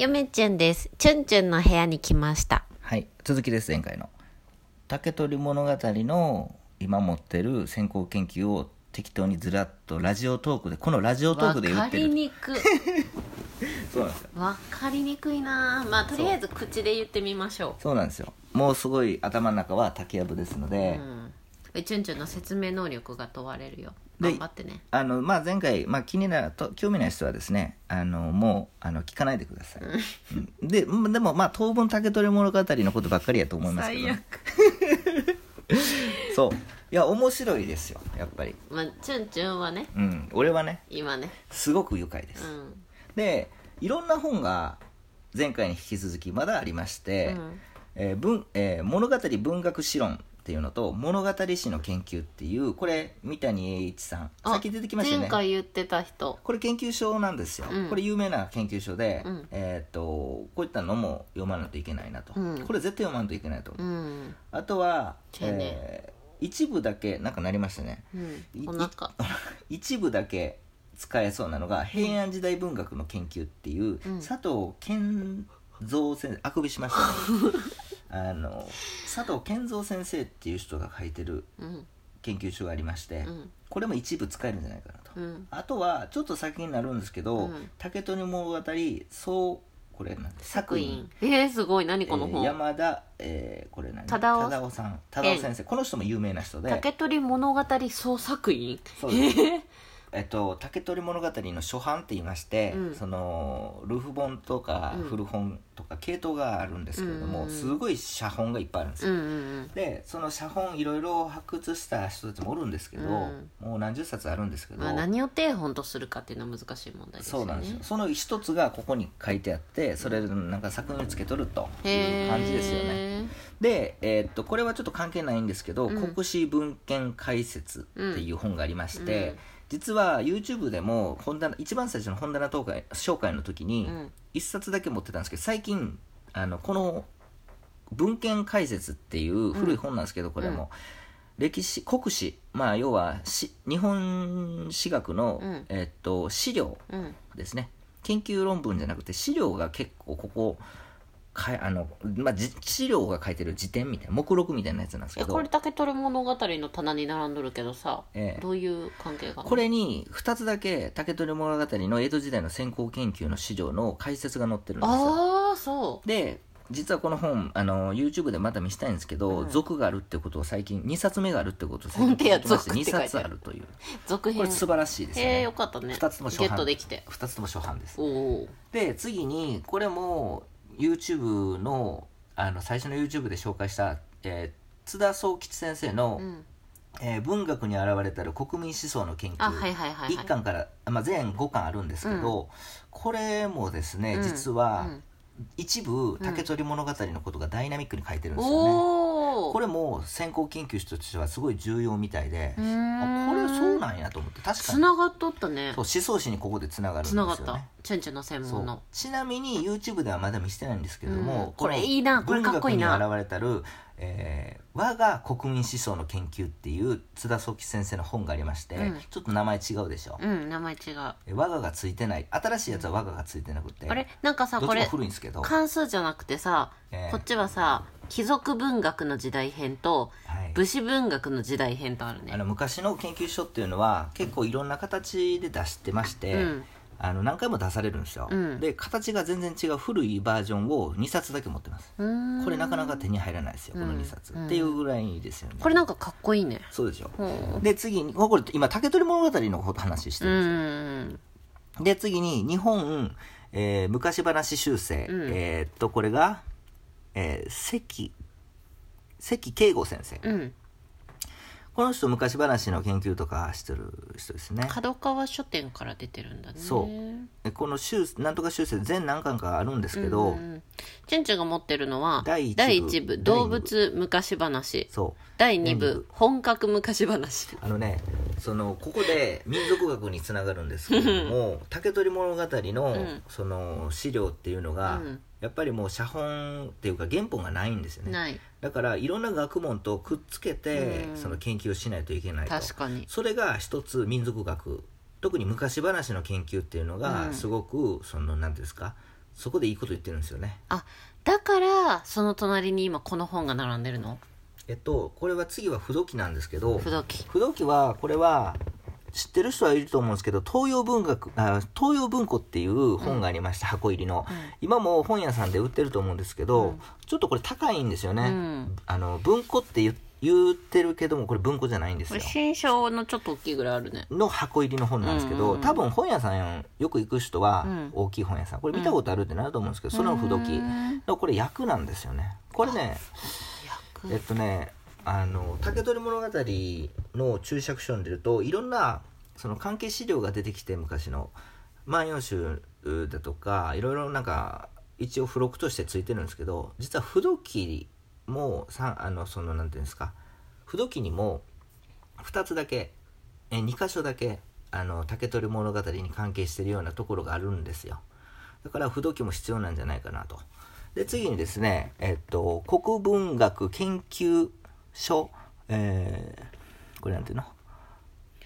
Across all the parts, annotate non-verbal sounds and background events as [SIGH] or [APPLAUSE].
よめちゅんです。チュンチュンの部屋に来ました。はい続きです前回の竹取物語の今持ってる先行研究を適当にずらっとラジオトークでこのラジオトーわクで言かってるりにくい。[LAUGHS] そうなんですよわかりにくいなまあ、とりあえず口で言ってみましょそうなんですよもうすごい頭の中は竹やぶですのう。で、うん。チュンチュンの説明能力が問われるよ。で頑張ってね。あのまあ、前回、まあ、気になると興味ない人はですねあのもうあの聞かないでください、うん。でうん。でもまあ当分竹取物語のことばっかりやと思いますけど、ね、そう。いや面白いですよやっぱり。まあ、チュンチュンはね、うん。俺はね今ね。すごく愉快です、うん。でいろんな本が前回に引き続きまだありまして、うん。えー文えー物語文学史論っていうのと物語史の研究っていうこれ三谷栄一さんあさっき出てきましたよね。前回言ってた人。これ研究所なんですよ、うん。これ有名な研究所で、うん。えーっとこういったのも読まないといけないなと、うん。これ絶対読まないといけないと、うん。あとは、えー一部だけなんかなりましたね。[LAUGHS] 一部だけ使えそうなのが平安時代文学の研究っていう、うん。佐藤健三先生あくびしましたね [LAUGHS] あの佐藤健三先生っていう人が書いてるうん。研究所がありまして、うん。これも一部使えるんじゃないかなと、うん。あとはちょっと先になるんですけど「うん竹取物語そうこれなんで作品。えー、すごい。何このえー本？山田、えーこれ何？忠夫さん忠夫先生この人も有名な人で竹取物語創作員？そうですえっと、竹取物語の初版って言いまして、うん。そのルフ本とかうん。古本とか系統があるんですけれども、うん。すごい写本がいっぱいあるんですよ、うんうんでその写本いろいろ発掘した人たちもおるんですけど、うん。もう何十冊あるんですけど、まあ、何を定本とするかっていうのは難しい問題ですよね。そうなんですよ。その一つがここに書いてあってそれなんか作品につけとるという感じですよね。で、えーっとこれはちょっと関係ないんですけど「うん。国史文献解説」っていう本がありまして、うん実は YouTube でも本棚一番最初の本棚紹介紹介の時にうん。一冊だけ持ってたんですけど最近あのこの「文献解説」っていう古い本なんですけどこれも、歴史国史。まあ要はし日本史学の、うん。えーっと資料うん。ですね。研究論文じゃなくて資料が結構ここかあの、まあ、じ資料が書いてる辞典みたいな目録みたいなやつなんですけど。えこれ竹取物語の棚に並んどるけどさ、ええ。どういう関係がこれに2つだけ竹取物語の江戸時代の先行研究の資料の解説が載ってるんですよ。ああそう。で実はこの本あの YouTube でまた見せたいんですけど、うん。続があるってことを最近2冊目があるってことを最近聞きまして2続って書いてある。冊あるという。続編。これ素晴らしいですよへえねよかったね。2つとも初版。ゲットできて。2つとも初版です。で次にこれも YouTube のあの最初の YouTube で紹介した、えー津田宗吉先生の、うん。えー文学に現れたる国民思想の研究」あはいはいはいはい。1巻から、まあ、全5巻あるんですけど、これもですね、うん。実は、うん。一部竹取物語のことがダイナミックに書いてるんですよね、これも先行研究者としてはすごい重要みたいで、これそうなんやと思って確かに。つながっとったね。そう思想史にここでつながるんですよねチュンチュンの専門の。ちなみに YouTube ではまだ見せてないんですけれども、うん。これいいなこれかっこいいな。文学に現れたる、えー我が国民思想の研究」っていう津田宗吉先生の本がありまして、うん。ちょっと名前違うでしょ、うん名前違う。え我ががついてない。新しいやつは我ががついてなくて、あれ？なんかさこれ古いんですけど、関数じゃなくてさ、ええこっちはさ貴族文学の時代編とはい。武士文学の時代編とあるね。あの昔の研究所っていうのは結構いろんな形で出してまして、うんあの何回も出されるんですよ、うん。で形が全然違う古いバージョンを2冊だけ持ってます。これなかなか手に入らないですよこの2冊、うん。っていうぐらいですよね。これなんかかっこいいね。そうでしょ。うん。で次にこれ今竹取物語の話してうるんですよ、ん。で次に日本、えー昔話修正、うん。えーっとこれが、えー関関慶吾先生。うんこの人昔話の研究とかしてる人ですね。角川書店から出てるんだね。そう。でこの修なんとか修正全何巻かあるんですけど、うんうんチュンチュンが持ってるのは第一部動物昔話。そう。第二部本格昔話。あのねそのここで民族学につながるんですけれども竹取物語の,、うん。その資料っていうのが、うんやっぱりもう写本っていうか原本がないんですよね。ない。だからいろんな学問とくっつけて、うん。その研究をしないといけないと。確かに。それが一つ民族学。特に昔話の研究っていうのが、うん。すごくその何ですか？そこでいいこと言ってるんですよね。あだからその隣に今この本が並んでるの？えっとこれは次は不動記なんですけど不動記。不動記はこれは知ってる人はいると思うんですけど東洋文学あ東洋文庫っていう本がありました、箱入りの、うん。今も本屋さんで売ってると思うんですけど、うん。ちょっとこれ高いんですよね、うん。あの文庫って言言ってるけどもこれ文庫じゃないんですよ。新書のちょっと大きいぐらいあるね。の箱入りの本なんですけど、うん。多分本屋さんよく行く人はうん。大きい本屋さん。これ見たことあるってなると思うんですけど、それの不動記うん。のこれ役なんですよね。これねえっとねあの竹取物語の注釈書に出るといろんなその関係資料が出てきて昔の「万葉集」だとかいろいろなんか一応付録としてついてるんですけど実は不動記もさあのそのなんていうんですか。不動記にも2つだけえ2箇所だけあの竹取物語に関係してるようなところがあるんですよ。だから不動記も必要なんじゃないかなと。で次にですね、えっと、国文学研究所、えーこれなんていうの？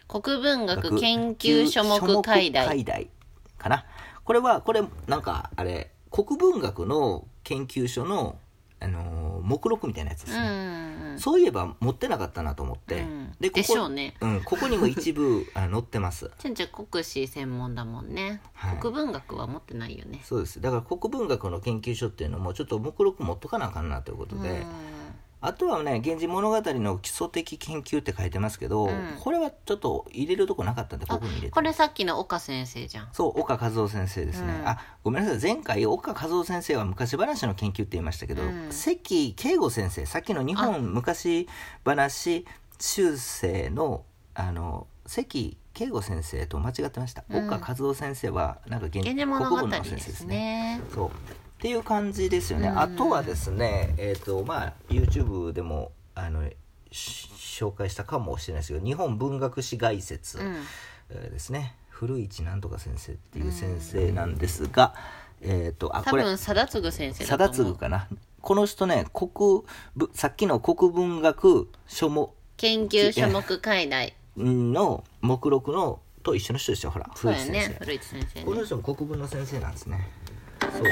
国文学研究書目解題。かな。これはこれなんかあれ国文学の研究所の、あのー目録みたいなやつですうね、んそういえば持ってなかったなと思って、うん。でここでしょうね。うん、ここにも一部あ載ってます。[LAUGHS] ちんちゃん国史専門だもんね、はい。国文学は持ってないよね。そうです。だから国文学の研究所っていうのもちょっと目録持っとかなあかんなということで、うんあとはね「源氏物語の基礎的研究」って書いてますけど、うん。これはちょっと入れるとこなかったんでここに入れてこれさっきの岡先生じゃん。そう岡和夫先生ですね、うん。あごめんなさい前回岡和夫先生は昔話の研究って言いましたけど、うん。関慶吾先生さっきの日本昔話修正のあの関慶吾先生と間違ってました、うん。岡和夫先生はなんか源源氏物語の先生ですねね。そうっていう感じですよね、うん。あとはですねえっ、とまあ YouTube でもあのし紹介したかもしれないですけど日本文学史概説、ですね。古市なんとか先生っていう先生なんですが、えっ、とあこれ多分貞次先生だ貞次かな。この人ね国ぶさっきの国文学書目研究書目解題の目録のと一緒の人ですよほら。古市先生、やね古市先生ね。この人も国文の先生なんですねそう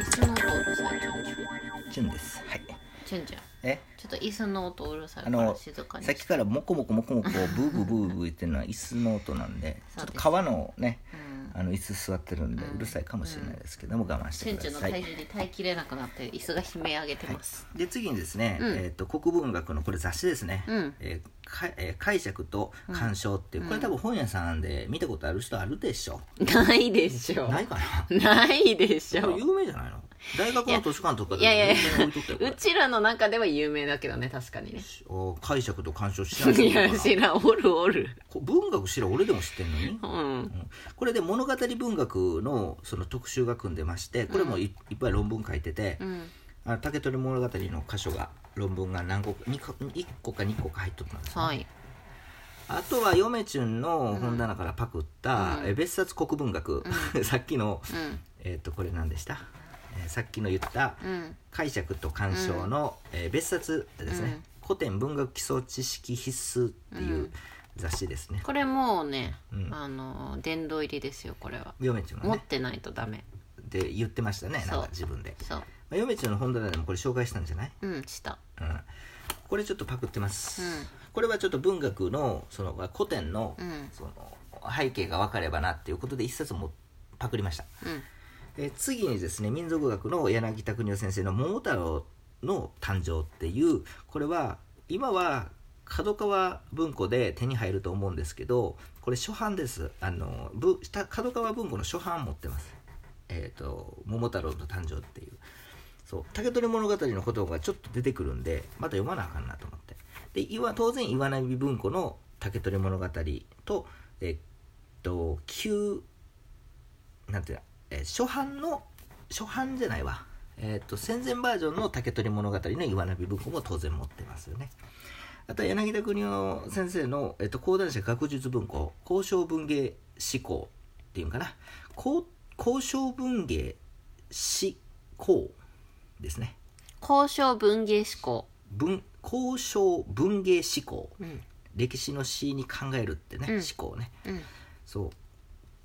椅子の音う。るさい順ですはいチュンチュン。えちょっと椅子の音うるさいあからの静かにさっきからモコモコモコモコブーブーブーブー言ってるのは椅子の音なんで [LAUGHS] ちょっと革のねうんあの椅子座ってるんでうるさいかもしれないですけども我慢してください。体重に耐えきれなくなって椅子が悲鳴上げてます、で次にですね、うん。えー、と国文学のこれ雑誌ですね、うん。えーかえー解釈と鑑賞っていう、これ多分本屋さんで見たことある人あるでしょ、ないでしょ。ないかな。ないでしょ。有名じゃないの？大学の図書館とかでいやいやいやうちらの中では有名だけどね確かにね。お解釈と鑑賞知らないいや知らんおるおる。こ文学知らん俺でも知ってんのに。うん。うん。これで物語文学のその特集が組んでましてこれもい,、いっぱい論文書いてて、うん。あの竹取物語の箇所が論文が何個か 2, 個1個か2個か入っとったんですね、はい。あとは嫁チュンの本棚からパクった、うん。え別冊国文学、[LAUGHS] さっきの、うん。えっ、とこれ何でした、えーさっきの言ったうん。解釈と鑑賞の、えー別冊ですね、古典文学基礎知識必須っていう雑誌ですね、これもうね、うん。あの殿堂入りですよこれは。嫁チュンはね。持ってないとダメ。で言ってましたねなんか自分で、そう。まあ、嫁チュンの本棚でもこれ紹介したんじゃない、うんした。うん、これちょっとパクってます、うんこれはちょっと文学のその古典の,、うんその背景が分かればなっていうことで一冊もパクりましたうんえ次にですね民族学の柳田国夫先生の「桃太郎の誕生」っていうこれは今は角川文庫で手に入ると思うんですけどこれ初版です。あの角川文庫の初版持ってます。えっ、と「桃太郎の誕生」っていう。そう。竹取物語の言葉がちょっと出てくるんでまた読まなあかんなと思って。で当然岩波文庫の竹取物語とえっと旧なんていうの、えー初版の初版じゃないわ。えっと戦前バージョンの竹取物語の岩波文庫も当然持ってますよね。あとは柳田国夫先生の、えっと講談社学術文庫交渉文芸思考っていうんかな。交交渉文芸思考ですね。交渉文芸思考文交渉文芸思考うん。歴史の詩に考えるってね、うん。思考ね。うん。そう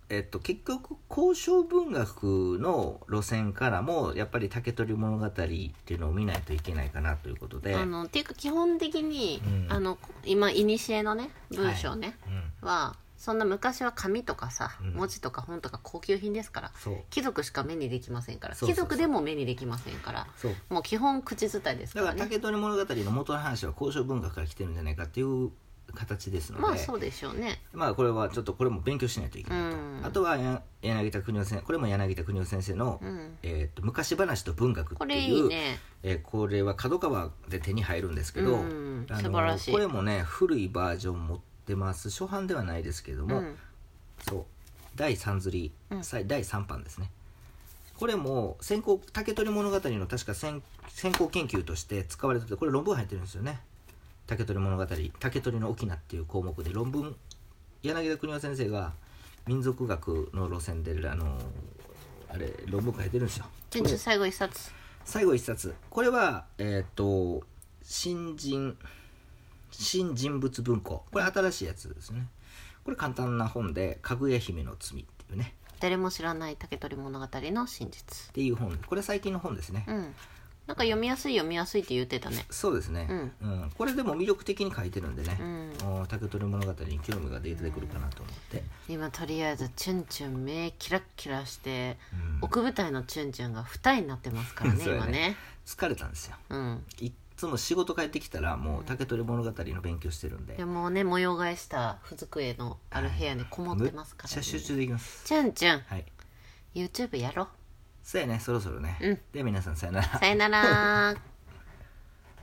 えっと、結局交渉文学の路線からもやっぱり竹取物語っていうのを見ないといけないかなということで、あのっていうか基本的に、うん。あの今いにしえのね文章ね、うん、はそんな昔は紙とかさ、うん。文字とか本とか高級品ですから貴族しか目にできませんから貴族でも目にできませんからもう基本口伝いですかだかららね竹取物語の元の話は交渉文学から来てるんじゃないかっていう形ですので、まあそうでしょうね。まあこれはちょっとこれも勉強しないといけないと、うん。あとはや柳田邦夫先生これも柳田邦夫先生の、うん。えーと「昔話と文学」ってこれいういいね。えーこれは角川で手に入るんですけど、うん。あの素晴らしい。これもね古いバージョン持ってます初版ではないですけども、うん。そう第3釣り、うん。さい第3版ですね。これも先行竹取物語の確か先先行研究として使われててこれ論文入ってるんですよね竹取物語竹取の沖縄っていう項目で論文柳田邦夫先生が民族学の路線であのあれ論文書いてるんですよ。最後一冊。最後一冊。これはえっ、と新人新人物文庫。これ新しいやつですね。これ簡単な本で「かぐや姫の罪」っていうね。誰も知らない竹取物語の真実。っていう本。これ最近の本ですね、うんなんか読みやすい読みやすいって言ってたね。そうですね、うん。これでも魅力的に書いてるんでね、うん。お竹取物語に興味が出てくるかなと思って、今とりあえずチュンチュン目キラッキラして、うん。奥舞台のチュンチュンが二重になってますからね [LAUGHS] ね。今ね。疲れたんですよ。うん。いっつも仕事帰ってきたらもう竹取物語の勉強してるんで、でもね模様替えしたふ机のある部屋にこもってますから、めっちゃ集中できます。チュンチュン。はい。YouTube やろそうやねそろそろね、うん。では皆さんさよなら。さよなら